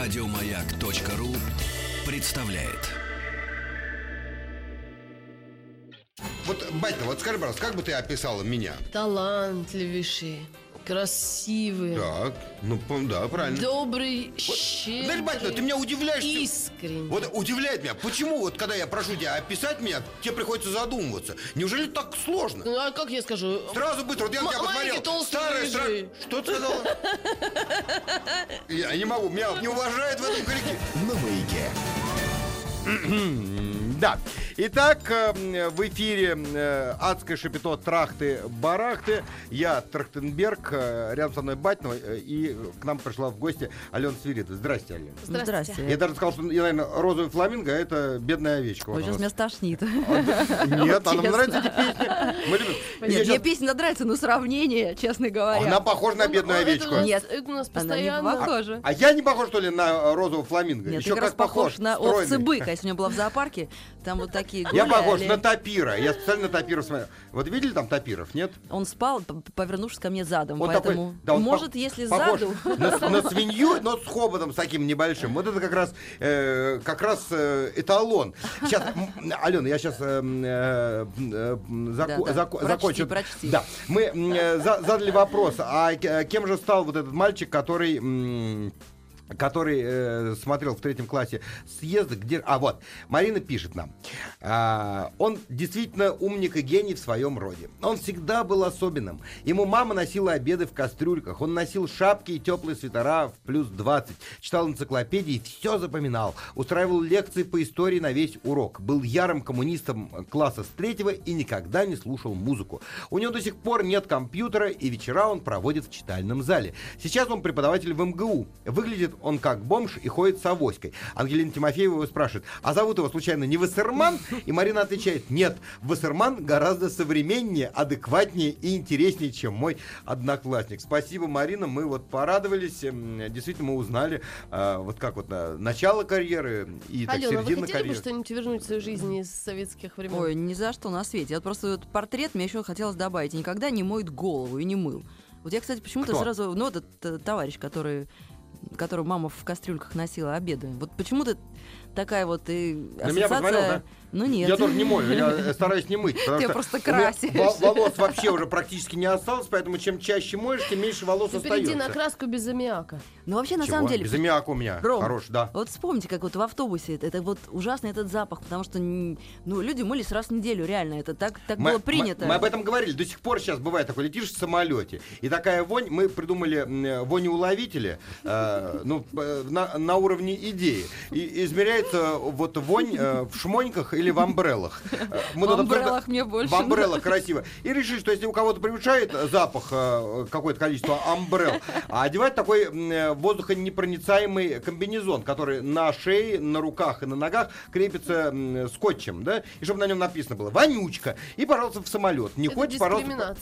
Радиомаяк.ру представляет. Вот, батя, вот скажи, пожалуйста, как бы ты описала меня? Талантливейший, красивый, Так, ну, да, правильно. добрый, Знаешь, батя, ты щедрый, меня удивляешь. искренний. Вот удивляет меня, почему вот когда я прошу тебя описать меня, тебе приходится задумываться. Неужели так сложно? Ну, а как я скажу? Сразу быстро, вот я тебя посмотрел. рыжий. стра- Что ты сказала? Я не могу, меня не уважают в этом коллективе. На маяке. Да. Итак, э, в эфире э, адское шапито Трахты Барахты. Я Трахтенберг, э, рядом со мной Батинова, э, и к нам пришла в гости Алена Свиридова. Здрасте, Алена. Здравствуйте. Я даже сказал, что, я, наверное, розовый фламинго — это бедная овечка. Ой, сейчас меня стошнит. вас- Нет, она нравятся эти песни. Нет, мне песня нравится, но сравнение, честно говоря. Она похожа на бедную Ну, овечку. Нет, это у нас постоянно. похожа. А я не похож, что ли, на розового фламинго? Нет, Еще ты как похож. на овцы-быка. Я сегодня была в зоопарке, там вот такие Я гуляли. похож на тапира. Я специально на тапиров смотрел. Вот видели там тапиров, нет? Он спал, повернувшись ко мне задом, такой- поэтому... да, он Может, по- если заду... На, на свинью, но с хоботом с таким небольшим. Вот это как раз, э, как раз э, эталон. Сейчас, Алена, я сейчас Да, да. Прочти, закончу. прочти. Да, мы э, за- задали вопрос, а кем же стал вот этот мальчик, который... м, который э, смотрел в третьем классе съезды, где... А вот, Марина пишет нам. А, он действительно умник и гений в своем роде. Он всегда был особенным. Ему мама носила обеды в кастрюльках. Он носил шапки и теплые свитера в плюс 20. Читал энциклопедии и все запоминал. Устраивал лекции по истории на весь урок. Был ярым коммунистом класса с третьего и никогда не слушал музыку. У него до сих пор нет компьютера, и вечера он проводит в читальном зале. Сейчас он преподаватель в МГУ. Выглядит он как бомж и ходит с авоськой. Ангелина Тимофеева его спрашивает, а зовут его случайно не Вассерман? И Марина отвечает, нет, Вассерман гораздо современнее, адекватнее и интереснее, чем мой одноклассник. Спасибо, Марина, мы вот порадовались, эм, действительно мы узнали, э, вот как вот э, начало карьеры и так Алена, вы середина хотели бы карьеры. что-нибудь вернуть в свою жизнь из советских времен? Ой, ни за что на свете. Вот просто вот портрет мне еще хотелось добавить. Никогда не моет голову и не мыл. Вот я, кстати, почему-то Кто? сразу... Ну, этот э, товарищ, который которого мама в кастрюльках носила обеды. Вот почему-то такая вот и На меня посмотрел, да? Ну нет. Я тоже не мою, я э, стараюсь не мыть. потому Ты что просто красишь. во- Волос вообще уже практически не осталось, поэтому чем чаще моешь, тем меньше волос Ну, перейди на остается. краску без аммиака. Ну вообще на Чего? самом деле... Без аммиака у меня. Ром, Хорош, да. Вот вспомните, как вот в автобусе, это, это вот ужасный этот запах, потому что ну, люди мылись раз в неделю, реально, это так, так Мы, было принято. мы- мы об этом говорили. До сих пор сейчас бывает такое, летишь в самолете, и такая вонь, мы придумали вонеуловители, э, ну, на, на уровне идеи. И измеряется вот вонь э, в шмоньках или в амбреллах. Э, мы В амбреллах мне больше В амбреллах красиво. И решили, что если у кого-то превышает запах э, какое-то количество амбрел, а одевать такой э, воздухонепроницаемый комбинезон, который на шее, на руках и на ногах крепится скотчем, да, и чтобы на нем написано было «вонючка», и, пожалуйста, в самолет. Не Это хочешь, пожалуйста...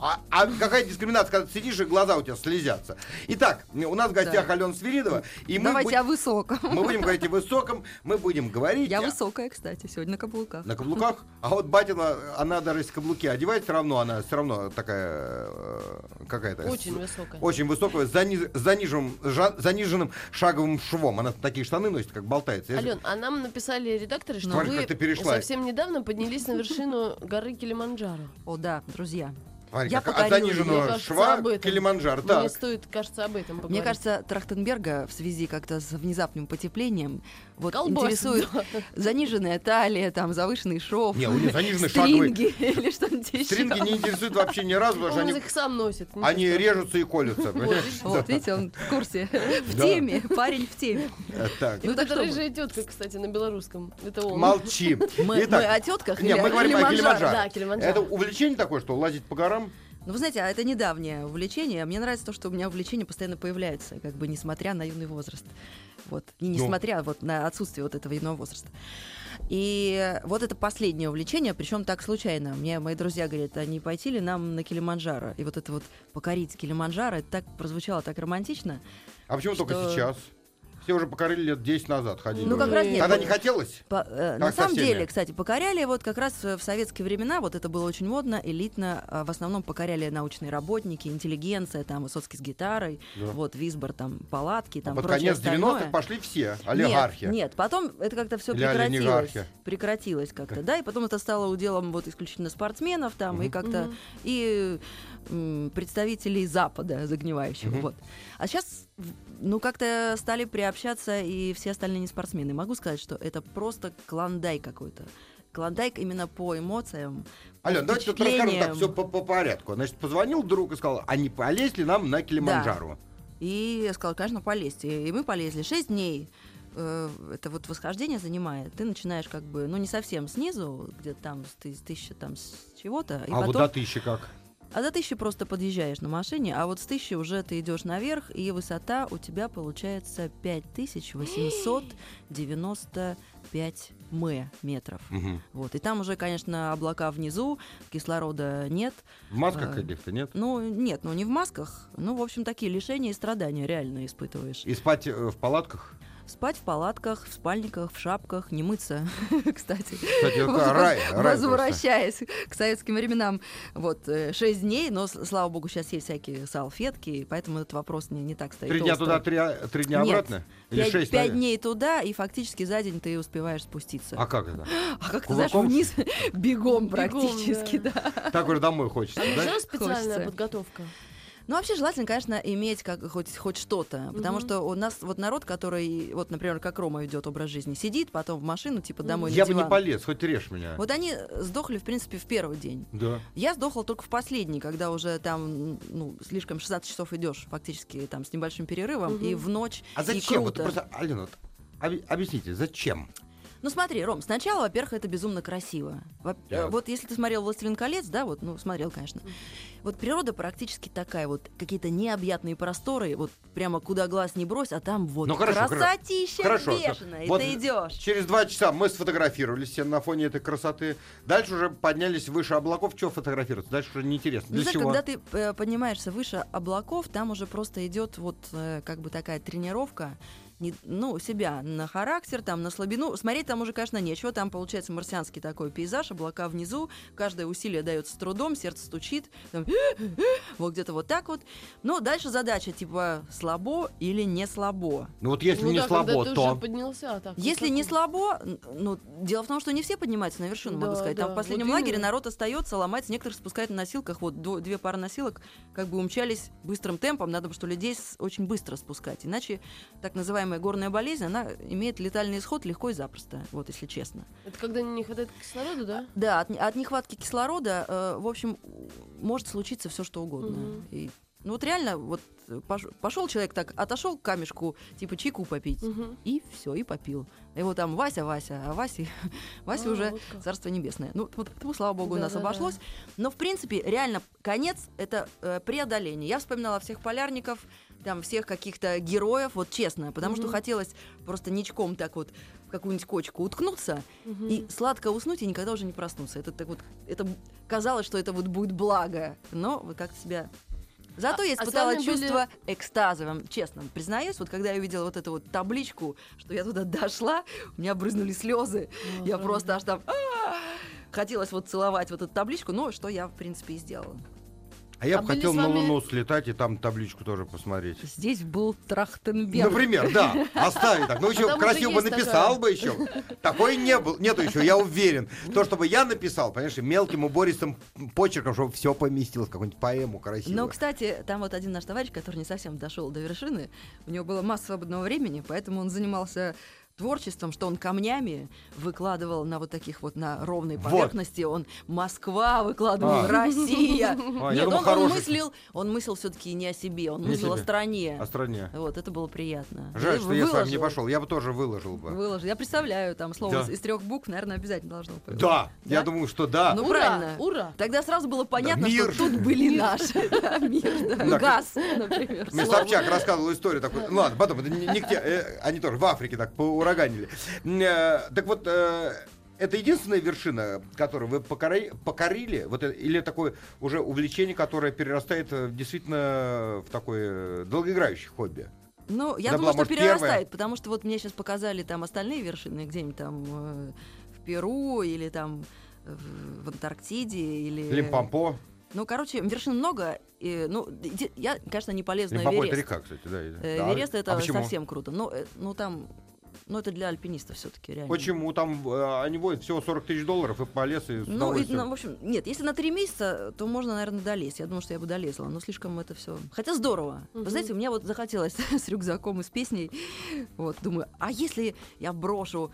А, а какая дискриминация, когда ты сидишь и глаза у тебя слезятся? Итак, у нас в гостях Да. Алена Свиридова, и мы, Давайте будем- о высоком. мы будем говорить о высоком, мы будем говорить... Я о- высокая, кстати, сегодня на каблуках. на каблуках? А вот Батина, она даже если каблуки одевает, все равно она все равно такая э, какая-то... Очень с- высокая. Очень высокая, с зани- заниженным, жа- заниженным шаговым швом. Она такие штаны носит, как болтается. Я же- Ален, а нам написали редакторы, что Смотри, вы перешла. совсем недавно поднялись на вершину горы Килиманджаро. О, да, друзья. Смотри, я как от покорила её. заниженного Мне кажется, шва об этом. Килиманджаро. Мне Так. стоит, кажется, об этом поговорить. Мне кажется, Трахтенберга в связи как-то с внезапным потеплением вот Колбасит, интересует да. заниженная талия, там завышенный шов, Не, у нее заниженный стринги или что-нибудь еще. Стринги не интересуют вообще ни разу, потому что Он они, их сам носит. они режутся и колются. Вот, видите, он в курсе, в теме, парень в теме. Э, Так. Ну что рыжая тетка, кстати, на белорусском. Это он. Молчи. Мы, о тетках не, или мы говорим о Килиманджаро. Это увлечение такое, что лазить по горам? Ну, вы знаете, а это недавнее увлечение. Мне нравится то, что у меня увлечение постоянно появляется, как бы несмотря на юный возраст. Вот. И Ну. несмотря вот на отсутствие вот этого юного возраста. И вот это последнее увлечение, причем так случайно. Мне мои друзья говорят, а не пойти ли нам на Килиманджаро? И вот это вот покорить Килиманджаро, это так прозвучало так романтично. А почему только Что- сейчас? Все уже покорили лет 10 назад ходили. Ну, как раз нет. Тогда не хотелось? По- э, на самом деле, кстати, покоряли вот как раз э, в советские времена, вот это было очень модно, элитно, а в основном покоряли научные работники, интеллигенция, там Высоцкий с гитарой, Да. вот Висбор, там палатки, А там под прочее конец 90-х остальное. пошли все, олигархи. Нет, нет, потом это как-то все Или прекратилось. Прекратилось как-то, да, и потом это стало уделом вот исключительно спортсменов там, и как-то, и м, представителей Запада загнивающего, Мгм. вот. А сейчас, ну, как-то стали приобщаться и все остальные не спортсмены. Могу сказать, что это просто клондайк какой-то. Клондайк именно по эмоциям, по Ален, давайте тут расскажем так все по, по порядку. Значит, позвонил друг и сказал, а не полезь ли нам на Килиманджаро? И я сказала, конечно, полезьте. И мы полезли. Шесть дней э, это вот восхождение занимает. Ты начинаешь как бы, ну не совсем снизу, где-то там с ты- с тысячи там с чего-то. И а вот потом, до тысячи как? А до тысячи просто подъезжаешь на машине, а вот с тысячи уже ты идешь наверх, и высота у тебя получается 5895 м метров. Мгм. Вот. И там уже, конечно, облака внизу, кислорода нет. В масках А, каких-то нет? Ну, нет, ну не в масках. Ну, в общем, такие лишения и страдания реально испытываешь. И спать э, в палатках? Спать в палатках, в спальниках, в шапках, не мыться, кстати. Кстати, это рай, рай просто. Возвращаясь к советским временам, вот, э, шесть дней, но, слава богу, сейчас есть всякие салфетки, поэтому этот вопрос не, не так стоит. Три дня туда, три, а- три дня Нет. обратно? Или Пять, шесть? пять наверное? дней туда, и фактически за день ты успеваешь спуститься. А как это? А как ты знаешь, вниз бегом Бегом, практически, да. да. Так уже домой хочется, А да? специальная Хочется. подготовка? Ну, вообще желательно, конечно, иметь как хоть, хоть что-то. Потому Мгм. что у нас вот народ, который, вот, например, как Рома ведет образ жизни, сидит, потом в машину, типа, домой Я на бы не диван. полез, хоть режь меня. Вот они сдохли, в принципе, в первый день. Да. Я сдохла только в последний, когда уже там, ну, слишком 16 часов идешь, фактически, там, с небольшим перерывом, Мгм. и в ночь, А и зачем? Вот круто. просто, Алина, вот объ- объясните, зачем? Ну смотри, Ром, сначала, во-первых, это безумно красиво. Во- Так. э, Вот если ты смотрел «Властелин колец», да, вот, ну, смотрел, конечно. Вот природа практически такая, вот какие-то необъятные просторы, вот прямо куда глаз не брось, а там вот Ну, хорошо, хоро- красотища хорошо, бешеная, и вот ты идешь. Через два часа мы сфотографировались все на фоне этой красоты. Дальше уже поднялись выше облаков. Что фотографироваться? Дальше уже неинтересно. Ну, Для знаешь, чего? когда ты э, поднимаешься выше облаков, там уже просто идет вот э, как бы такая тренировка, не- ну, себя на характер, там, на слабину. Смотреть там уже, конечно, нечего. Там получается марсианский такой пейзаж, облака внизу. Каждое усилие дается с трудом, сердце стучит. там, вот где-то вот так вот. Но дальше задача, типа, слабо или не слабо. Ну вот если Ну не да, слабо, когда ты то... уже поднялся, а так Если не высоко. слабо, ну, дело в том, что не все поднимаются на вершину, могу Да, сказать. Там да, в последнем вот лагере именно. народ остается, ломается, некоторых спускают на носилках. Вот дво- две пары носилок как бы умчались быстрым темпом. Надо бы, что людей очень быстро спускать. Иначе так называемая горная болезнь, она имеет летальный исход легко и запросто, вот если честно. Это когда не хватает кислорода, да? Да, от, от нехватки кислорода, э, в общем, может случиться все что угодно. Мгм. И, ну вот реально, вот пошел человек так, отошел к камешку, типа чайку попить. Мгм. И все, и попил. Его там Вася, Вася, а Вася, Вася А, уже вот как. царство небесное. Ну, вот, ну, слава богу, у нас Да-да-да. обошлось. Но, в принципе, реально, конец — это э, преодоление. Я вспоминала всех полярников, там, всех каких-то героев, вот честно, потому что Мгм. хотелось просто ничком так вот в какую-нибудь кочку уткнуться Мгм. и сладко уснуть, и никогда уже не проснуться. Это так вот, это казалось, что это вот будет благо, но вот как-то себя... Зато А- я а испытала были- чувство экстаза, вам честно признаюсь. Вот когда я увидела вот эту вот табличку, что я туда дошла, у меня брызнули слезы. А, Я правда. просто аж там... Хотелось вот целовать вот эту табличку, но что я, в принципе, и сделала. А я А бы хотел с на вами- Луну слетать и там табличку тоже посмотреть. Здесь был Трахтенберг. Например, да, оставить так. Ну, еще уже красиво бы написал такая. бы еще. Такой не был, нету еще, я уверен. То, чтобы я написал, понимаешь, мелким убористым почерком, чтобы все поместилось, какую-нибудь поэму красивую. Но, кстати, там вот один наш товарищ, который не совсем дошел до вершины, у него было масса свободного времени, поэтому он занимался творчеством, что он камнями выкладывал на вот таких вот на ровной Вот. поверхности. Он Москва выкладывал, А. Россия. А, я Нет, думал, он, он мыслил, он мыслил все-таки не о себе, он Не мыслил о себе. стране. О стране. Вот, это было приятно. Жаль, И что я с вами не выложил. пошел. Я бы тоже выложил бы. Выложил. Я представляю, там слово Да. из трех букв, наверное, обязательно должно быть. Да, я Да? думаю, что да. Ну, ура, правильно. ура. Тогда сразу было понятно, мир. что тут были наши. Да, мир, да. Да. Газ, например. Мне. Собчак рассказывал историю такую. Ну ладно, потом, это не, к э, они тоже в Африке так поураганили. Э, так вот, э, это единственная вершина, которую вы покори- покорили, вот это- или такое уже увлечение, которое перерастает э, действительно в такое долгоиграющее хобби? Ну, я Это думаю, была, что может, перерастает, первая? потому что вот мне сейчас показали там остальные вершины, где-нибудь там э, в Перу или там в, в Антарктиде или... Лимпомпо. Ну, короче, вершин много. И, ну, я, конечно, не полезу на Лимпомпо это Эверест. река, кстати, да. Э, Да. Эверест это А почему? совсем круто. Но, э, ну, там, ну, это для альпинистов все-таки реально. Почему? Там э, они водят всего 40 тысяч долларов и полез и с Ну, и, ну, в общем, нет, если на три месяца, то можно, наверное, долезть. Я думаю, что я бы долезла, но слишком это все. Хотя здорово. Вы Мгм. знаете, мне вот захотелось с рюкзаком и с песней. Вот, думаю, а если я брошу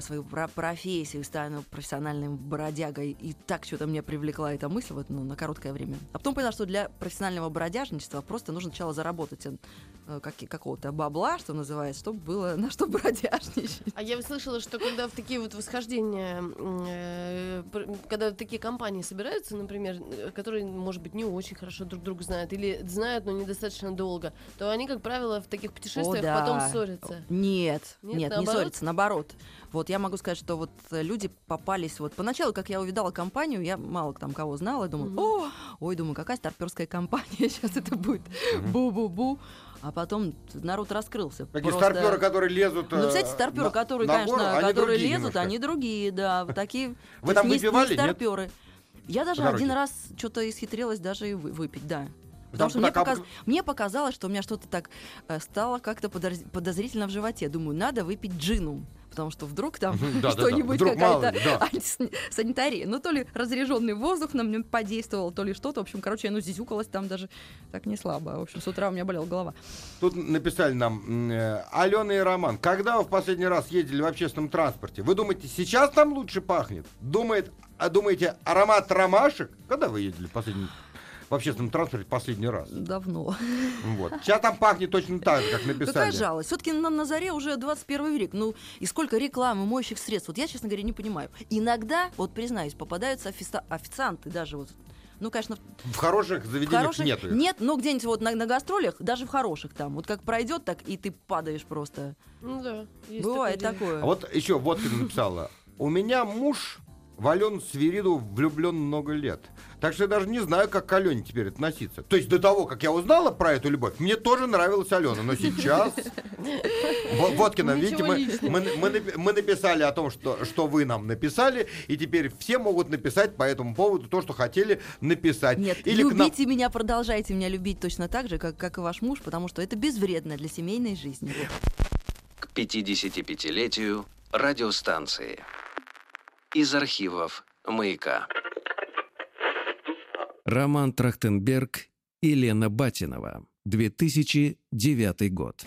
свою про- профессию, стану профессиональным бродягой, и так что-то меня привлекла эта мысль вот, ну, на короткое время. А потом поняла, что для профессионального бродяжничества просто нужно сначала заработать э, как- какого-то бабла, что называется, чтобы было на что бродяжничать. А я слышала, что когда в такие вот восхождения, э, когда такие компании собираются, например, э, которые, может быть, не очень хорошо друг друга знают или знают, но недостаточно долго, то они, как правило, в таких путешествиях О, да. потом ссорятся. Нет, Нет, нет, не ссориться, наоборот. Вот я могу сказать, что вот э, люди попались вот поначалу, как я увидала компанию, я мало там кого знала, думаю, Мгм. о, ой, думаю, какая старперская компания, сейчас это будет бу-бу-бу, а потом народ раскрылся. Такие Просто- старперы, которые лезут. Ну, э, кстати, старперы, на- которые, на конечно, гору, которые лезут, немножко. они другие, да, вот такие. Вы там не- выпивали, не нет? старперы. Я даже один раз что-то исхитрилась даже и вы- выпить, да. Потому что мне, об- показ- мне показалось, что у меня что-то так э, стало как-то подоз- подозрительно в животе. Думаю, надо выпить джину. Потому что вдруг там что-нибудь какая-то антисанитария. Ну, то ли разряженный воздух на меня подействовал, то ли что-то. В общем, короче, я ну зизюкалась там даже так не слабо. В общем, с утра у меня болела голова. Тут написали нам, э, Алена и Роман, когда вы в последний раз ездили в общественном транспорте? Вы думаете, сейчас там лучше пахнет? Думает, а думаете, аромат ромашек? Когда вы ездили в последний в общественном транспорте последний раз? Давно. Вот. Сейчас там пахнет точно так же, как Какая написали. жалость. Все-таки на, на заре уже 21 век. Ну, и сколько рекламы, моющих средств. Вот я, честно говоря, не понимаю. Иногда, вот признаюсь, попадаются офиса- официанты даже вот. Ну, конечно, в В хороших заведениях хороших нету. их. нет, но где-нибудь вот на, на гастролях, даже в хороших там. Вот как пройдет, так и ты падаешь просто. Ну да. есть Бывает такое такое. А вот еще Водкина написала. У меня муж в Алену Свириду влюблен много лет. Так что я даже не знаю, как к Алене теперь относиться. То есть до того, как я узнала про эту любовь, мне тоже нравилась Алена. Но сейчас... Во- Водкина, видите, мы, мы, мы напи- мы написали о том, что, что вы нам написали, и теперь все могут написать по этому поводу то, что хотели написать. Нет, Или к нам- любите меня, продолжайте меня любить точно так же, как, как и ваш муж, потому что это безвредно для семейной жизни. К 55-летию радиостанции. Из архивов «Маяка». Роман Трахтенберг и Лена Батинова. 2009 год.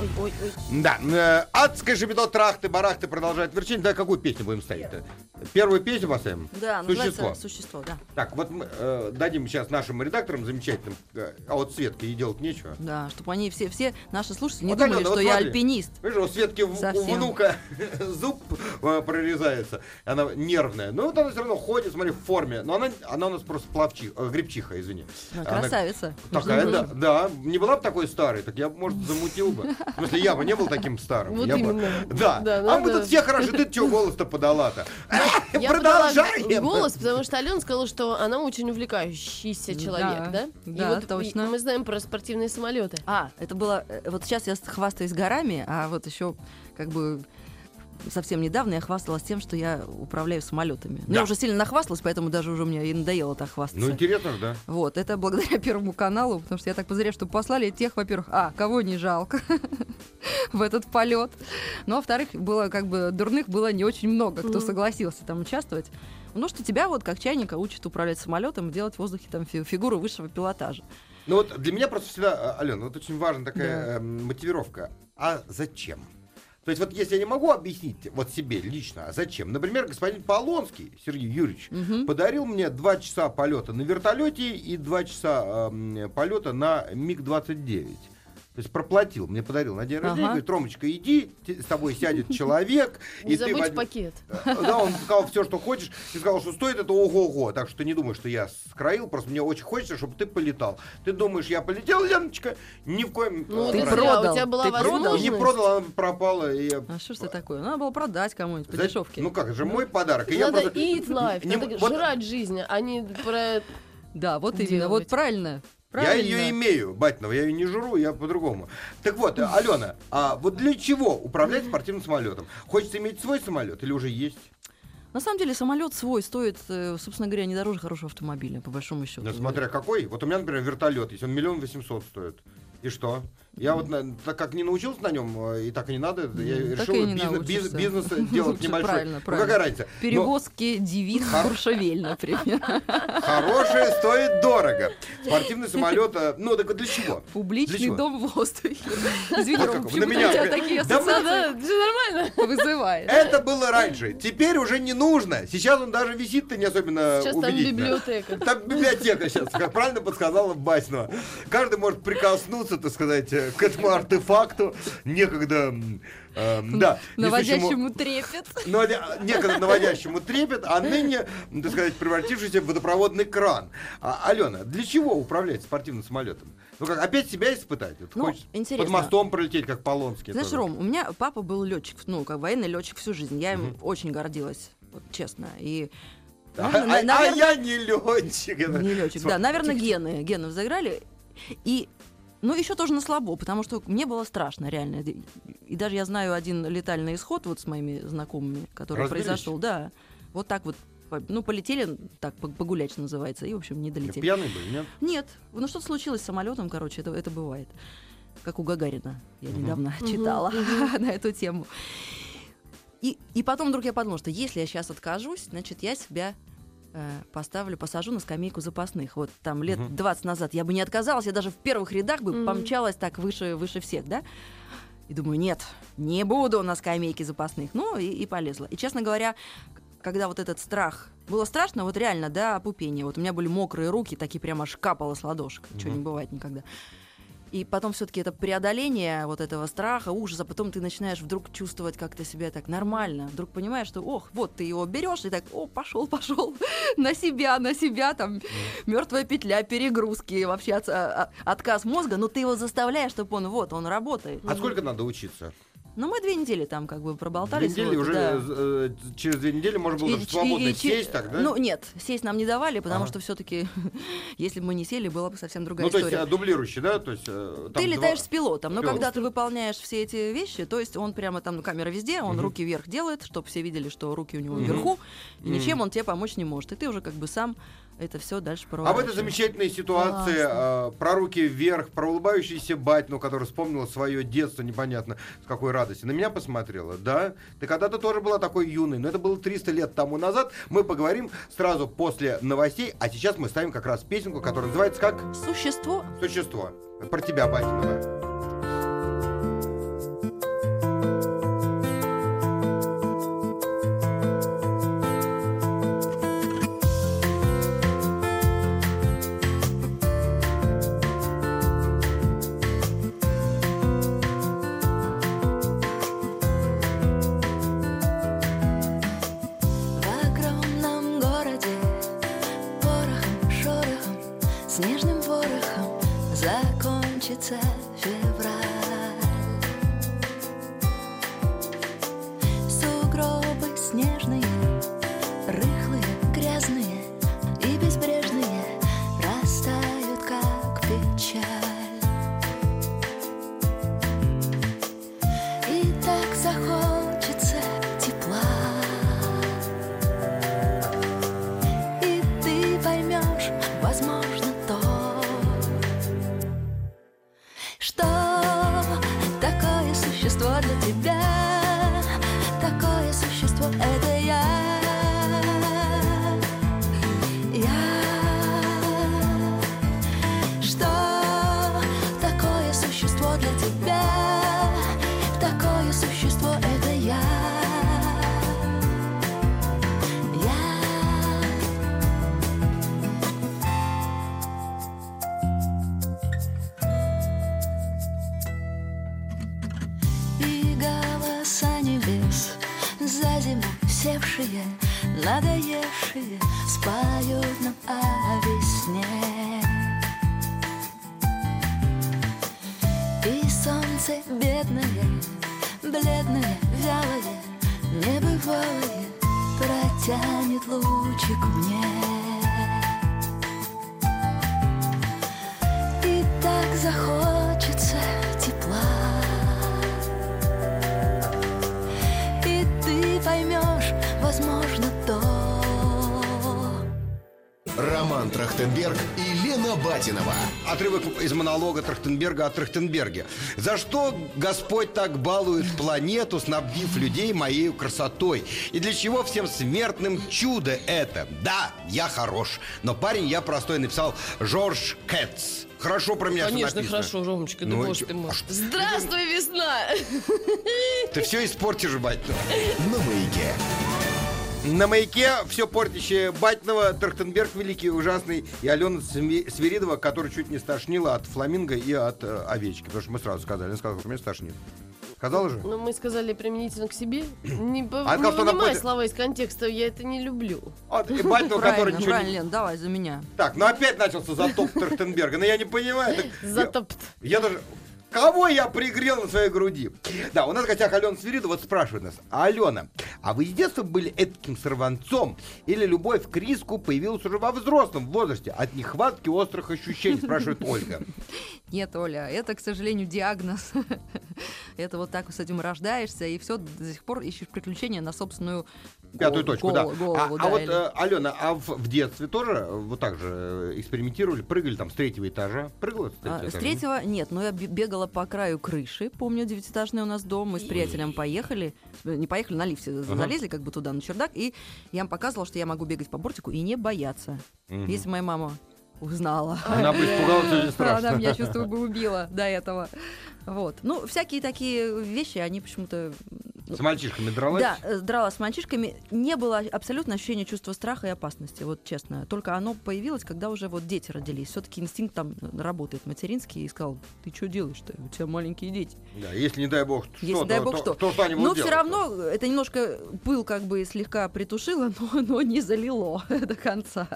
Ой, ой, ой. Да, э, адское жебедо трахты, барахты продолжает верчить. Да, какую песню будем ставить-то? Первую песню поставим? Да, Существо. существо, да. Так, вот мы э, дадим сейчас нашим редакторам замечательным, э, а вот Светке ей делать нечего. Да, чтобы они все, все наши слушатели не Вот, думали, Алена, вот что я смотри. альпинист. Видишь, у Светки в- у Совсем. внука зуб э, прорезается, она нервная. Но вот она все равно ходит, смотри, в форме. Но она, она у нас просто плавчиха, э, грибчиха, извини. Ну, Она красавица. Такая, да, да. Не была бы такой старой, так я, бы, может, замутил бы. В смысле, я бы не был таким старым. Вот Я бы- именно. Да. Да, а мы надо- тут все хороши, ты что голос-то подала-то? Я Продолжаем. голос, потому что Алена сказала, что она очень увлекающийся человек, да? Да, И вот точно. мы знаем про спортивные самолеты. А, это было... э, Вот сейчас я хвастаюсь горами, а вот еще как бы совсем недавно я хвасталась тем, что я управляю самолетами. Но Да. я уже сильно нахвасталась, поэтому даже уже мне и надоело так хвастаться. Ну, интересно же, да. Вот, это благодаря Первому каналу, потому что я так позря, что послали тех, во-первых, а, кого не жалко в этот полет. Ну, а во-вторых, было как бы дурных было не очень много, кто согласился там участвовать. Ну, что тебя вот как чайника учат управлять самолетом, делать в воздухе там фи- фигуру высшего пилотажа. Ну вот для меня просто всегда, Алена, вот очень важна такая Да. эм, мотивировка. А зачем? То есть вот если я не могу объяснить вот себе лично, а зачем? Например, господин Полонский, Сергей Юрьевич, Мгм. подарил мне два часа полета на вертолете и два часа эм, полета на МиГ-29. То есть проплатил, мне подарил на день рождения, Ага. говорит, Ромочка, иди, с тобой сядет человек, Не и ты забудь возьмешь- пакет. да, он сказал все, что хочешь, и сказал, что стоит это ого-го. Так что ты не думай, что я скроил, просто мне очень хочется, чтобы ты полетал. Ты думаешь, я полетел, Леночка? Ни в коем Ну, э, Ты ты продал, у тебя была ты возможность. не продал, она пропала. И я- А что ж это такое? Надо было продать кому-нибудь по дешевке. Ну как, это же мой подарок. и я Надо просто- eat life, не- надо вот- жрать жизнь, а не про... да, вот именно, вот делать. Правильно. Я ее имею, Батинова, я ее не жру, я по-другому. Так вот, э, Алена, а вот для чего управлять спортивным самолетом? Хочется иметь свой самолет или уже есть? На самом деле самолет свой стоит, э, собственно говоря, не дороже хорошего автомобиля, по большому счету. Ну, смотря какой. Вот у меня, например, вертолет есть, он миллион восемьсот стоит. И что? Я вот, так как не научился на нем, э, и так и не надо, я так решил бизнес, биз- научишься. бизнес делать Лучше, небольшой. правильно, Ну, правильно. какая разница? Но Перевозки девиц Хор- Куршевель, например. хорошее стоит дорого. Спортивный самолет, э, ну так для чего? Для Публичный чего? дом в воздухе. Извини, Ром, почему на меня у тебя такие Да вы- Да, ассоциации нормально. вызывает? Это было раньше. Теперь уже не нужно. Сейчас он даже висит-то не особенно Сейчас там библиотека. Там библиотека сейчас, как правильно подсказала Басинова. Каждый может прикоснуться, так сказать, э, к этому артефакту. Некогда, эм, да, Наводящему трепет. но некогда наводящему трепет, а ныне, так сказать, превратившийся в водопроводный кран. А, Алена, для чего управлять спортивным самолетом? Ну как, опять себя испытать? Вот Ну, хочешь интересно. Под мостом пролететь, как Полонский. Знаешь, тоже. Ром, у меня папа был летчик, ну, как военный летчик всю жизнь. Я им очень гордилась, вот честно. И А, а- а наверное, я не летчик. не летчик, да, наверное, гены, гены взыграли. И ну, еще тоже на слабо, потому что мне было страшно, реально. И даже я знаю один летальный исход вот с моими знакомыми, который Разбились? произошел. Да, вот так вот, ну, полетели, так, пог- погулять, что называется, и, в общем, не долетели. Пьяный был, нет? Нет, ну что-то случилось с самолетом, короче, это, это бывает. Как у Гагарина. Я Мгм. недавно Мгм, читала мгм. на эту тему. И, и потом вдруг я подумала, что если я сейчас откажусь, значит, я себя поставлю, посажу на скамейку запасных. Вот там лет Мгм. 20 назад я бы не отказалась, я даже в первых рядах бы Мгм. помчалась так выше, выше всех, да? И думаю, нет, не буду на скамейке запасных. Ну, и, и полезла. И, честно говоря, когда вот этот страх... Было страшно, вот реально, да, опупение. Вот у меня были мокрые руки, такие прямо аж капало с ладошек. Чего не бывает никогда. И потом все-таки это преодоление вот этого страха, ужаса, потом ты начинаешь вдруг чувствовать как-то себя так нормально. Вдруг понимаешь, что, ох, вот ты его берешь и так, о, пошел, пошел, на себя, на себя, там, мертвая петля, перегрузки, вообще от- а- а- отказ мозга, но ты его заставляешь, чтобы он, вот, он работает. А сколько надо учиться? Ну, мы две недели там как бы Две проболтались. недели вот, уже да. э, через две недели можно было И- даже и- свободно и- сесть так, да? Ну, нет, сесть нам не давали, потому Ага. что все-таки, если бы мы не сели, была бы совсем другая Ну, то есть история. э, дублирующий, да? То есть, э, Ты два- летаешь с пилотом, но Пилот. когда ты выполняешь все эти вещи, то есть он прямо там, ну, камера везде, он Мгм. руки вверх делает, чтобы все видели, что руки у него Мгм. вверху, и ничем он тебе помочь не может. И ты уже как бы сам это все дальше А в этой замечательной ситуации э, про руки вверх, про улыбающийся батину, который вспомнила свое детство, непонятно с какой радости, на меня посмотрела, да? Ты когда-то тоже была такой юной, но это было 300 лет тому назад. Мы поговорим сразу после новостей, а сейчас мы ставим как раз песенку, которая называется как Существо «Существо». Про тебя, Батинова. Трахтенберг и Лена Батинова. Отрывок из монолога Трахтенберга о Трахтенберге. За что Господь так балует планету, снабдив людей моей красотой? И для чего всем смертным чудо это? Да, я хорош, но парень я простой, написал Жорж Кэтс. Хорошо про меня Конечно, написано. хорошо, Ромочка, да Ну, боже ты мой. а Здравствуй, весна! Ты все испортишь, бать. На маяке. На маяке все портящее Батькова, Трахтенберг великий, ужасный, и Алена Свиридова, которая чуть не стошнила от фламинго и от э, овечки. Потому что мы сразу сказали, она сказала, что меня стошнит. Сказала же? Ну, мы сказали применительно к себе. Не, А не вынимай слова из контекста, я это не люблю. Вот, и Батькова, который ничего правильно, не... Лен, давай за меня. Так, ну опять начался затоп Трахтенберга. Но я не понимаю. так я- Затопт. Я даже... Кого я пригрел на своей груди? Да, у нас в гостях Алена Свиридова вот спрашивает нас. Алена, а вы с детства были этаким сорванцом? Или любовь к риску появилась уже во взрослом возрасте? От нехватки острых ощущений, спрашивает Ольга. Нет, Оля, это, к сожалению, диагноз. это вот так с этим рождаешься, и все, до сих пор ищешь приключения на собственную Пятую точку, да. голову, а, да, а вот, или- э, Алена, а в, в детстве тоже э, вот так же э, экспериментировали, прыгали там с третьего этажа? Прыгала с третьего А, С этажа? третьего нет, но я бе- бегала по краю крыши. Помню, девятиэтажный у нас дом. Мы с приятелем поехали. Не поехали, на лифте Ага. залезли как бы туда, на чердак. И я им показывала, что я могу бегать по бортику и не бояться. Мгм. Если моя мама узнала. Она бы испугалась очень страшно. Она меня, чувствую, бы убила до этого. Вот. Ну, всякие такие вещи, они почему-то... С мальчишками дралась? Да, э, дралась с мальчишками. Не было абсолютно ощущения чувства страха и опасности, вот честно. Только оно появилось, когда уже вот дети родились. Все-таки инстинкт там работает материнский. И сказал, ты что делаешь-то? У тебя маленькие дети. Да, если не дай бог что, Если дай то, бог то- что. то что они Но все равно это немножко пыл как бы слегка притушило, но, но не залило до конца.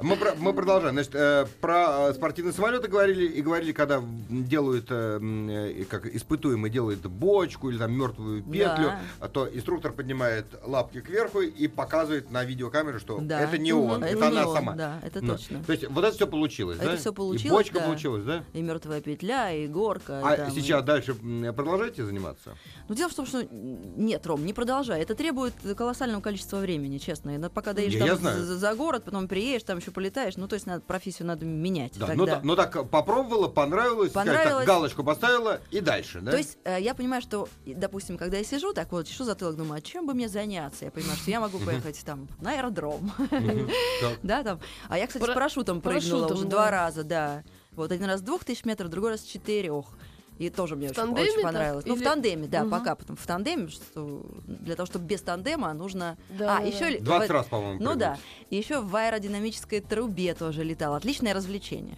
Мы, про- мы продолжаем. Значит, э, про э, спортивные самолеты говорили и говорили, когда делают, э, э, как испытуемый делает бочку или там мертвую петлю, Да. А то инструктор поднимает лапки кверху и показывает на видеокамеру, что Да. это не он, это, Это она он, сама. да, это Ну, точно. То есть вот это все получилось, Это да? всё И получилось, бочка да. получилась, да? И мертвая петля, и горка. А и там, сейчас и- дальше продолжаете заниматься? Ну, дело в том, что нет, Ром, не продолжай. Это требует колоссального количества времени, честно. И пока доедешь Я- там я знаю. За, за город, потом приедешь, там еще полетаешь. Ну, то есть надо, профессию надо менять. Да. тогда. Ну, та- ну так попробовала, понравилось, сказать, так, Понравилось. галочку поставила и дальше, да? То есть э, я понимаю, что, и, допустим, когда я сижу, так вот, чешу затылок, думаю, а чем бы мне заняться? Я понимаю, что я могу поехать там на аэродром. Так. Да, там. А я, кстати, с парашютом прыгнула уже да. два раза, да. Вот один раз с двух тысяч метров, другой раз четырех. И тоже мне В очень, тандеме очень так? понравилось. Ну, в Или- тандеме, да, Мгм. пока. Потом в тандеме, что для того, чтобы без тандема нужно... Да, а, да, еще... ли- 20 в- раз, по-моему, Ну да. прыгнуть. И еще в аэродинамической трубе тоже летал. Отличное развлечение.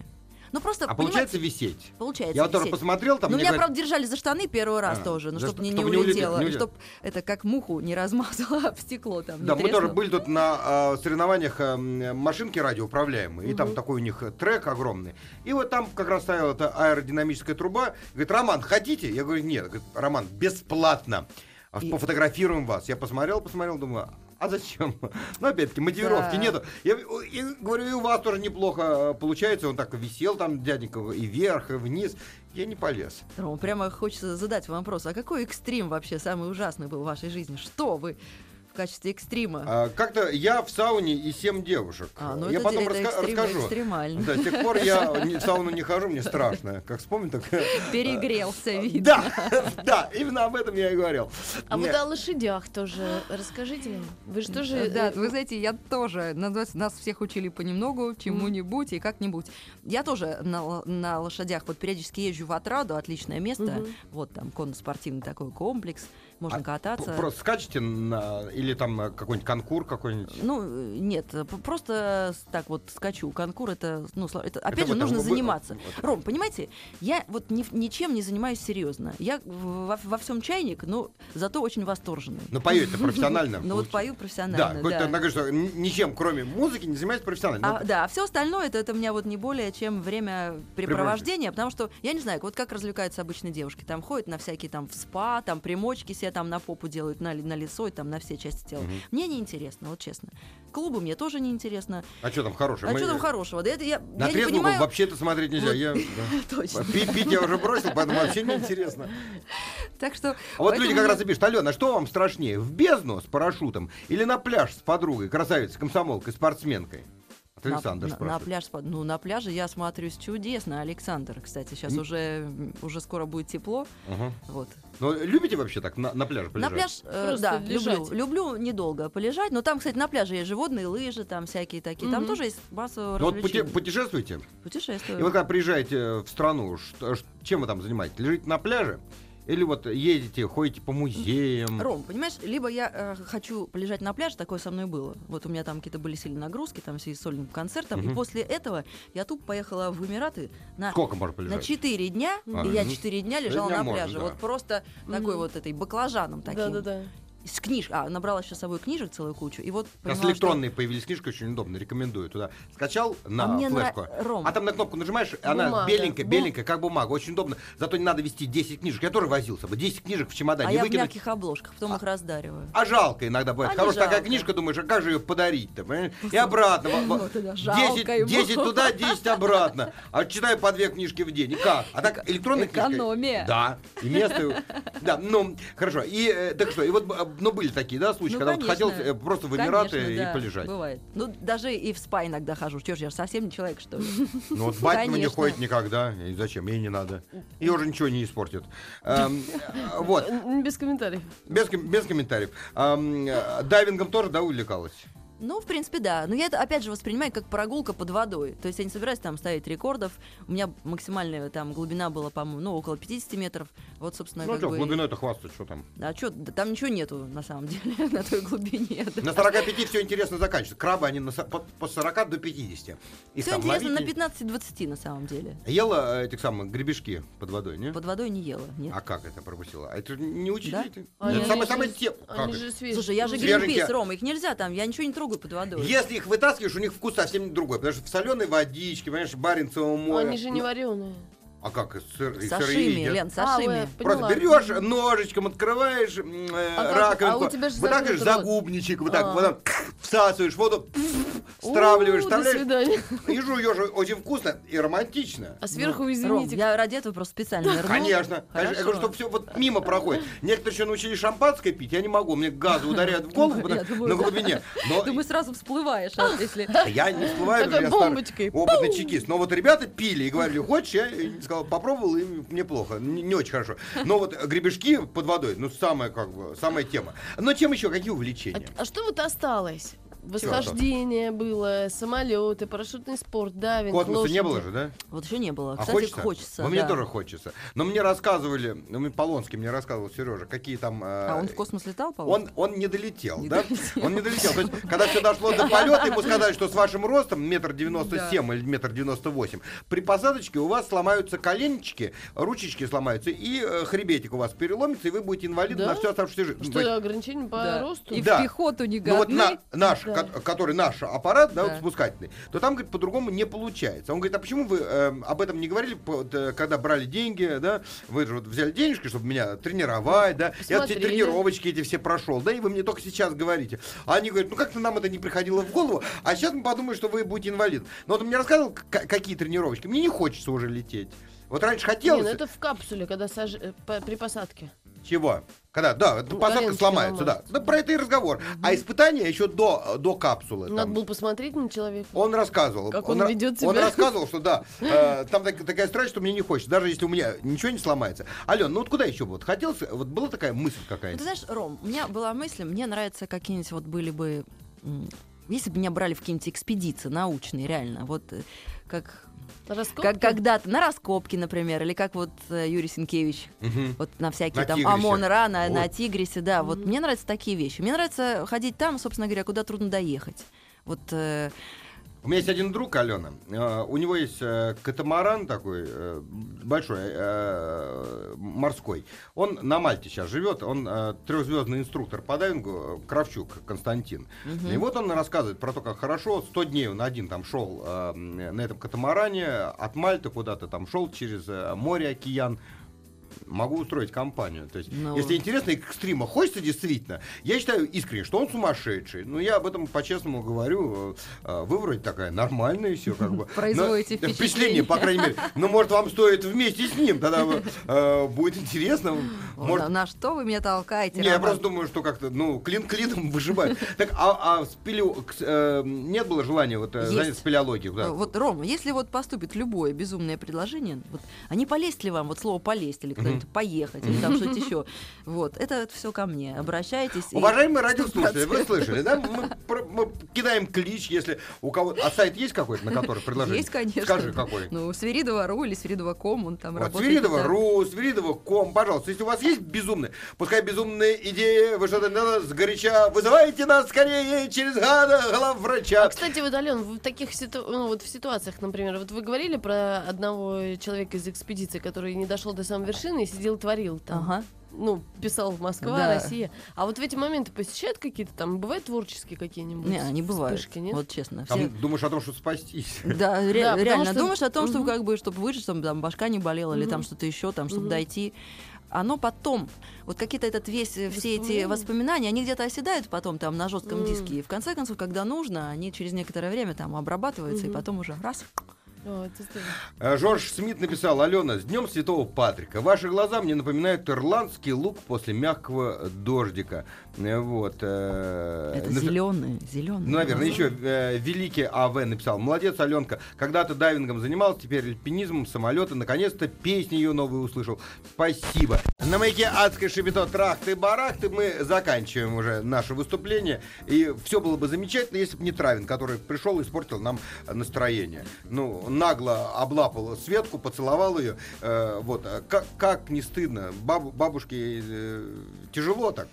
Ну, просто, А получается висеть? получается Я вот тоже посмотрел, там Ну, меня, говорят, правда, держали за штаны первый раз А, тоже, ну, чтобы не не улетело, не улетело. чтобы это как муху не размазало об стекло там. Да, мы тоже были тут на а, соревнованиях м, машинки радиоуправляемые, и там такой у них э, трек огромный. И вот там как раз стояла эта аэродинамическая труба. Говорит, Роман, хотите? Я говорю, нет. Говорит, Роман, бесплатно. И- Пофотографируем вас. Я посмотрел, посмотрел, думаю, а зачем? Ну, опять-таки, мотивировки Да. нету. Я и говорю, и у вас тоже неплохо э, получается. Он так висел там, дяденька, и вверх, и вниз. Я не полез. Ром, прямо хочется задать вам вопрос, а какой экстрим вообще самый ужасный был в вашей жизни? Что вы качестве экстрима? А, как-то я в сауне и семь девушек. А, ну я это, потом это раска- экстрим, расскажу. экстремально. Да, с тех пор я не- в сауну не хожу, мне страшно. Как вспомню, так... Перегрелся, видно. Да, да, именно об этом я и говорил. А вот о лошадях тоже расскажите нам. Вы же тоже... Да, э, вы знаете, я тоже, называется, нас всех учили понемногу, чему-нибудь и как-нибудь. Я тоже на, лошадях вот периодически езжу в Отраду, отличное место. Вот там конно-спортивный такой комплекс, можно А, кататься. Просто скачете на... Или там какой-нибудь конкур какой-нибудь? Ну, э, нет, п- просто так вот скачу. Конкур это, ну, это, опять Это же, нужно вы- заниматься. вот. Ром, понимаете, я вот ни- ничем не занимаюсь серьезно. Я во, во всем чайник, но зато очень восторженный. Ну, поете профессионально. Ну, вот пою профессионально, да. она говорит, что ничем, кроме музыки, не занимается профессионально. А, да, а все остальное это, это у меня вот не более чем время препровождения, потому что я не знаю, вот как развлекаются обычные девушки, там ходят на всякие там в спа, там примочки себе тебе там на попу делают, на, на лицо и там на все части тела. Мне не интересно, вот честно. Клубы мне тоже не интересно. А что там хорошее? А Мы- что там хорошего? Да это я, На я не понимаю. вообще это смотреть нельзя. Вот. Я, да. Точно. Пить, пить я уже бросил, поэтому вообще не интересно. Так что. А вот люди как мне- раз и пишут, Алена, что вам страшнее, в бездну с парашютом или на пляж с подругой, красавицей, комсомолкой, спортсменкой? Вот Александр на, на пляж, ну на пляже я смотрюсь чудесно, Александр. Кстати, сейчас М. уже уже скоро будет тепло, Ага. вот. Ну, любите вообще так на, на пляже полежать? На пляж, э, да, лежать. люблю, люблю недолго полежать, но там, кстати, на пляже есть животные, лыжи, там всякие такие, там Мгм. тоже есть масса Ну, вот пути- путешествуете? Путешествую. И вот когда приезжаете в страну, что- чем вы там занимаетесь? Лежите на пляже? Или вот едете, ходите по музеям? Ром, понимаешь, либо я э, хочу полежать на пляже, такое со мной было. Вот у меня там какие-то были сильные нагрузки, там в связи с сольным концертом. Мгм. И после этого я тупо поехала в Эмираты на, Сколько можно на полежать? 4 дня. А, и я ну, 4 дня четыре лежала дня на можно, пляже. да. Вот просто такой вот этой баклажаном таким. Да-да-да. С книж... А, набрала сейчас с собой книжек целую кучу. И вот Сейчас поняла, что- электронные появились книжки, очень удобно, рекомендую туда. Скачал на А флешку. Ром. А там на кнопку нажимаешь, она Бумага. беленькая, Бум- беленькая, как бумага, очень удобно. Зато не надо вести 10 книжек. Я тоже возился бы. 10 книжек в чемодане. А я в выкинуть. мягких обложках, потом их раздариваю. А жалко иногда бывает. А Хорошая такая книжка, думаешь, а как же ее подарить-то? понимаешь? И обратно. во- во- Вот это жалко 10, ему. 10 туда, 10 обратно. А читаю по две книжки в день. И как? А так электронная книжка? Экономия. Да. И место. Да, ну, хорошо. И э, так что, и вот, э, ну, были такие, да, случаи, Ну, когда вот конечно. хотел э, просто в Эмираты Конечно, и да, полежать. Бывает. Ну, даже и в спа иногда хожу. Чё ж, я ж совсем не человек, что ли? Ну вот Батькова не ходит никогда. И зачем? Ей не надо. Ее уже ничего не испортит. Эм, э, Вот. Без комментариев. Без, ком- без комментариев. Эм, э, Дайвингом тоже, да, увлекалась? Ну, в принципе, да. Но я это, опять же, воспринимаю как прогулка под водой. То есть я не собираюсь там ставить рекордов. У меня максимальная там глубина была, по-моему, ну, около 50 метров. Вот, собственно, Ну что, бы... глубиной это хвастать, что там? А что, там ничего нету, на самом деле, на той глубине. На 45 все интересно заканчивается. Крабы, они на, по, по 40 до 50. Их Все интересно на ловить 15-20 на самом деле. Ела э, этих самых гребешки под водой, не? Под водой не ела, нет. А как это пропустила? А это не учили? Да? это? Они Это самое, же- самое те-. Слушай, я же гринпис, Рома, их нельзя там, я ничего не трогаю под водой. Если их вытаскиваешь, у них вкус совсем другой. Потому что в соленой водичке, понимаешь, Баренцево море. Они же не вареные. А как? Сыр, Сашими, едят? Лен, А, сашими. вы- Просто поняла. берешь ножичком, открываешь э, А раковинку, а у тебя же загубничек, вот так, А. вот так, всасываешь воду, стравливаешь, вставляешь. И жуешь очень вкусно и романтично. А сверху, Ром, извините, я ради этого просто специально. Конечно. Конечно. Я говорю, что все вот мимо проходит. Некоторые еще научились шампанское пить, я не могу, мне газы ударяют в голову на глубине. Но Думаю, сразу всплываешь, а, если... я не всплываю, я опытный чекист. Но вот ребята пили и говорили, хочешь, я сказал, попробовал, и мне плохо, не, не очень хорошо. Но вот гребешки под водой, ну, самая, как бы, самая тема. Но чем еще, какие увлечения? А что вот осталось? Восхождение было, самолеты, парашютный спорт, дайвинг, Космоса не лошади. было же, да? Вот еще не было. А Кстати, хочется? хочется. Ну, мне да. тоже хочется. Но мне рассказывали, ну, мне Полонский мне рассказывал, Сережа, какие там... э, А он в космос летал, по Он, он не долетел, Не да? долетел. Он не долетел. То есть, когда все дошло до полета, ему сказали, что с вашим ростом метр девяносто семь или метр девяносто восемь, при посадочке у вас сломаются коленечки, ручечки сломаются, и э, хребетик у вас переломится, и вы будете инвалидом Да? на всю оставшуюся жизнь. То Что, ограничение по Да. росту? И Да. в пехоту не ну вот на, наш, Да. ко- который наш аппарат, да, вот Да. спускательный, то там, говорит, по-другому не получается. Он говорит, а почему вы э, об этом не говорили, вот, э, когда брали деньги, да, вы же вот взяли денежки, чтобы меня тренировать, да, я вот все Посмотрели. тренировочки эти все прошел, да, и вы мне только сейчас говорите. А они говорят, ну как-то нам это не приходило в голову, а сейчас мы подумаем, что вы будете инвалид. Но вот он мне рассказывал, какие тренировочки, мне не хочется уже лететь. Вот раньше Не, хотелось. ну это в капсуле, когда саж... э, по- при посадке. Чего? Когда, да, Ну, посадка сломается, да. Да, про это и разговор. А испытания еще до, до капсулы. Надо там. было посмотреть на человека. Он рассказывал. Как он ра- ведет Он себя. рассказывал, что да, э, там так- такая страсть, что мне не хочется, даже если у меня ничего не сломается. Ален, ну вот куда еще бы? Вот хотелось, вот была такая мысль Ну, ты знаешь, Ром, у меня была мысль, мне нравится какие-нибудь вот были бы... Если бы меня брали в какие-нибудь экспедиции научные, реально, вот э, как, Раскопки? как когда-то на раскопки, например, или как вот э, Юрий Сенкевич, Мгм. вот на всякие На там Тигрисе. ОМОН-РА, на, на Вот. Тигрисе, да, вот мне нравятся такие вещи. Мне нравится ходить там, собственно говоря, куда трудно доехать. Вот э, У меня есть один друг, Алена. э, у него есть э, катамаран такой э, большой, морской. Он на Мальте сейчас живет. Он трехзвездный инструктор по дайвингу, Кравчук Константин. И вот он рассказывает про то, как хорошо. 100 дней он один там шел на этом катамаране от Мальты куда-то там шел через море, океан. Могу устроить компанию. То есть, Ну. если интересно экстрима хочется действительно, я считаю искренне, что он сумасшедший. Ну, я об этом по-честному говорю. Э, Вы вроде такая нормальная все как бы. Производите Но- впечатление. По крайней мере. Ну, может, вам стоит вместе с ним, тогда э, будет интересно. Может, На, что вы меня толкаете? не, я просто думаю, что как-то, ну, клин клином выживает. Так, а, а к- э, нет было желания вот э, Есть. заняться спелеологией? да? Вот, Ром, если вот поступит любое безумное предложение, вот, а не полезть ли вам, вот слово полезть, или куда-нибудь поехать, или там что-то еще, вот, это все ко мне. Обращайтесь. и- Уважаемые радиослушатели, вы слышали, да? Мы, про- мы кидаем клич, если у кого... А сайт есть какой-то, на который предложение? Есть, конечно. Скажи, какой. Ну, Свиридова.ру или Свиридова.ком, он там Вот, работает. Свиридова да. ру, Свиридова ком, пожалуйста, если у вас есть безумные, пускай безумные идеи, вы что-то надо сгоряча, вызывайте нас скорее через гада главврача. А, кстати, вот, Ален, в таких ситу... ну, вот в ситуациях, например, вот вы говорили про одного человека из экспедиции, который не дошел до самой вершины и сидел творил там. Ага. Ну, писал Москва, Да. Россия. А вот в эти моменты посещают какие-то там, бывают творческие какие-нибудь Не, они бывают. вспышки, нет? Вот честно. Там все- думаешь о том, что спастись. Да, ре- Да, реально. что- Думаешь о том, что Мгм. как бы, чтобы выжить, чтобы там башка не болела, или там что-то еще, там, чтобы Мгм. дойти. Оно потом, вот какие-то этот весь, э, все эти Воспоминания. они где-то оседают потом там на жестком М. диске. И в конце концов, когда нужно, они через некоторое время там обрабатываются, и Мгм. потом уже раз. О, это здорово. Э, Жорж Смит написал, Алена, с Днем Святого Патрика. Ваши глаза мне напоминают ирландский лук после мягкого дождика. Э, Вот. э, Это напи- зеленые, зеленые. Ну, наверное, еще э, великий АВ написал. Молодец, Аленка. Когда-то дайвингом занимался, теперь альпинизмом, самолеты. Наконец-то песни ее новые услышал. Спасибо. На маяке адской шибито трахты барахты мы заканчиваем уже наше выступление. И все было бы замечательно, если бы не Травин, который пришел и испортил нам настроение. Ну, нагло облапал Светку, поцеловал ее. Э, вот. А Как, как не стыдно. Бабу- бабушке э, тяжело так.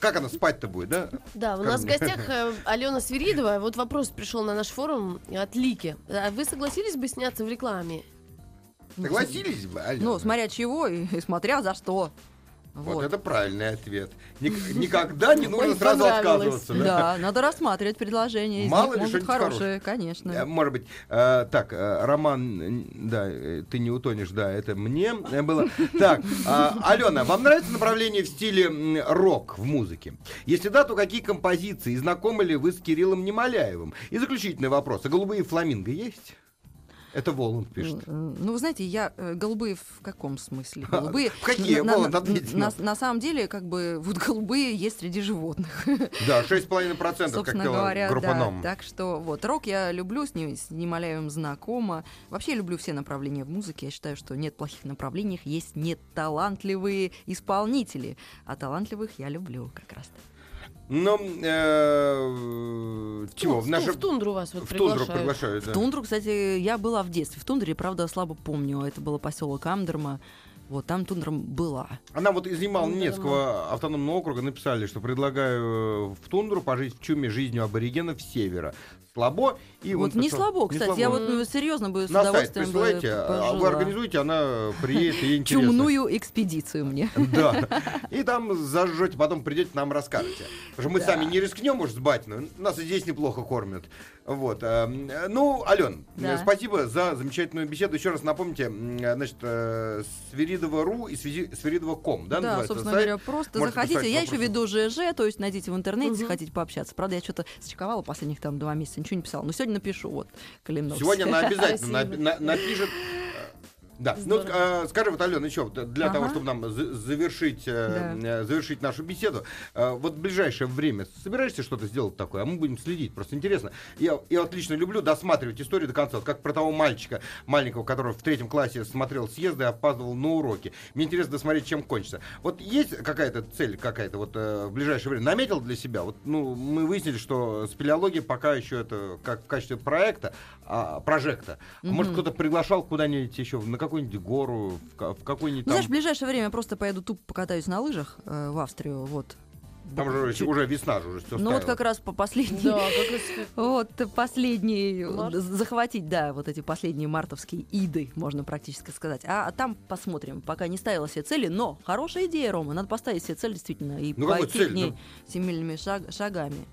Как она спать-то будет, да? Да, у Как нас в гостях э, Алена Свиридова. Вот вопрос пришел на наш форум от Лики. А вы согласились бы сняться в рекламе? Согласились бы, Алена? Ну, смотря чего и, и смотря за что. Вот, Вот. это правильный ответ. Ник- никогда не нужно сразу отказываться. да? Да, надо рассматривать предложения. Из Мало ли что-нибудь хорошие, конечно. Э, Может быть, э, так, э, Роман, э, да, э, ты не утонешь, да, это мне э, было. Так, а, Алена, вам нравится направление в стиле рок в музыке? Если да, то какие композиции? И знакомы ли вы с Кириллом Немоляевым? И заключительный вопрос. А голубые фламинго есть? Это Воланд пишет. Ну, вы знаете, я э, голубые в каком смысле? Голубые. В какие? На- Воланд, на- ответьте на, на самом деле, как бы, вот голубые есть среди животных. Да, 6,5%, как говоря, группа да. «Ном». Так что вот рок я люблю, с ним с Немоляевым знакома. Вообще я люблю все направления в музыке. Я считаю, что нет плохих направлений, есть неталантливые исполнители. А талантливых я люблю как раз. Ну, э, чего? в, В наше- в тундру вас вот В тундру приглашают. приглашают, да. В Тундру, кстати, я была в детстве. В Тундре, правда, слабо помню. Это было поселок Амдерма. Вот там тундра была. Она вот из Ну, Ямало-Ненецкого автономного округа написали, что предлагаю в тундру пожить в чуме жизнью аборигенов севера. Слабо и вот он не написал- слабо, не кстати. Я слабо. вот ну, серьезно бы с на сайт удовольствием бы присылайте, а вы организуете, она приедет, и интересно. Чумную экспедицию мне. Да. И там зажжете, потом придете, нам расскажете. Потому что мы сами не рискнем уж с батиной. Нас и здесь неплохо кормят. Вот. эм, Ну, Ален, Да. спасибо за замечательную беседу. Еще раз напомните, значит, э, Свиридова.ру и Свиридова.ком, да, Да, собственно сайт? говоря, просто Можете заходите. Я еще вопросы. веду ЖЖ, то есть найдите в интернете, Мгм. хотите пообщаться. Правда, я что-то зачековала последних там два месяца, ничего не писала. Но сегодня напишу, вот, Калиновский. Сегодня она обязательно напишет. Да, ну э, скажи, вот, Алена, еще для Ага. того, чтобы нам за- завершить, э, э, завершить нашу беседу, э, вот в ближайшее время собираешься что-то сделать такое, а мы будем следить, просто интересно. Я, я вот лично люблю досматривать историю до конца, вот как про того мальчика маленького, который в третьем классе смотрел съезды и опаздывал на уроки. Мне интересно досмотреть, чем кончится. Вот есть какая-то цель какая-то вот в ближайшее время? Наметил для себя? Вот, ну, мы выяснили, что спелеология пока еще это как в качестве проекта, а, прожекта. А Может, кто-то приглашал куда-нибудь еще, на какую-нибудь гору, в, в какой-нибудь Ну, там... знаешь, в ближайшее время я просто поеду тупо покатаюсь на лыжах э, в Австрию, вот. Там же Чуть- уже весна же уже все Ну вот как раз по последней, Да, как раз- вот последний, Март. захватить, да, вот эти последние мартовские иды, можно практически сказать. А, а там посмотрим, пока не ставила себе цели, но хорошая идея, Рома, надо поставить себе цель действительно и Ну, пойти цель? к ней семейными шаг- шагами.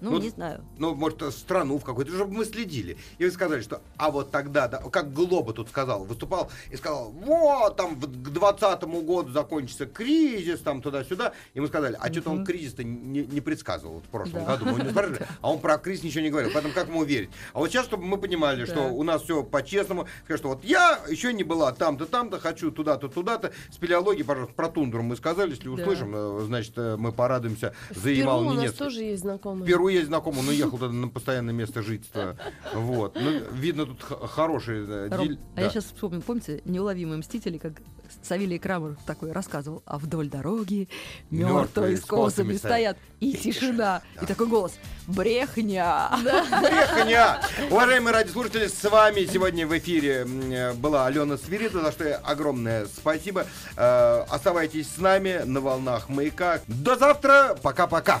Ну, Ну, не знаю. ну, может, страну в какую-то, чтобы мы следили. И вы сказали, что, а вот тогда, да, как Глоба тут сказал, выступал и сказал, вот, там, к 20 году закончится кризис, там, туда-сюда. И мы сказали, а что-то он кризис-то не, не предсказывал в прошлом Да. году. Мы не спрашивали, а он про кризис ничего не говорил. Поэтому как ему верить? А вот сейчас, чтобы мы понимали, что у нас все по-честному, скажет, что вот я еще не была там-то, там-то, хочу туда-то, туда-то. Спелеологии, пожалуйста, про тундру мы сказали, если услышим, э, значит, э, мы порадуемся за Ямал у нас Ненецкий. тоже есть знакомые. Перу есть знакомый, но ехал туда на постоянное место жительства. Вот. Ну, видно, тут хороший э, Ром, диль- а я да. сейчас вспомнил, помните, неуловимые мстители, как Савелий Крамер такой рассказывал, а вдоль дороги мертвые с косами стоят, и тишина, и такой голос, брехня. Брехня! Уважаемые радиослушатели, с вами сегодня в эфире э, была Алена Свирида, за что огромное спасибо. Э, Оставайтесь с нами на волнах маяка. До завтра. Пока-пока.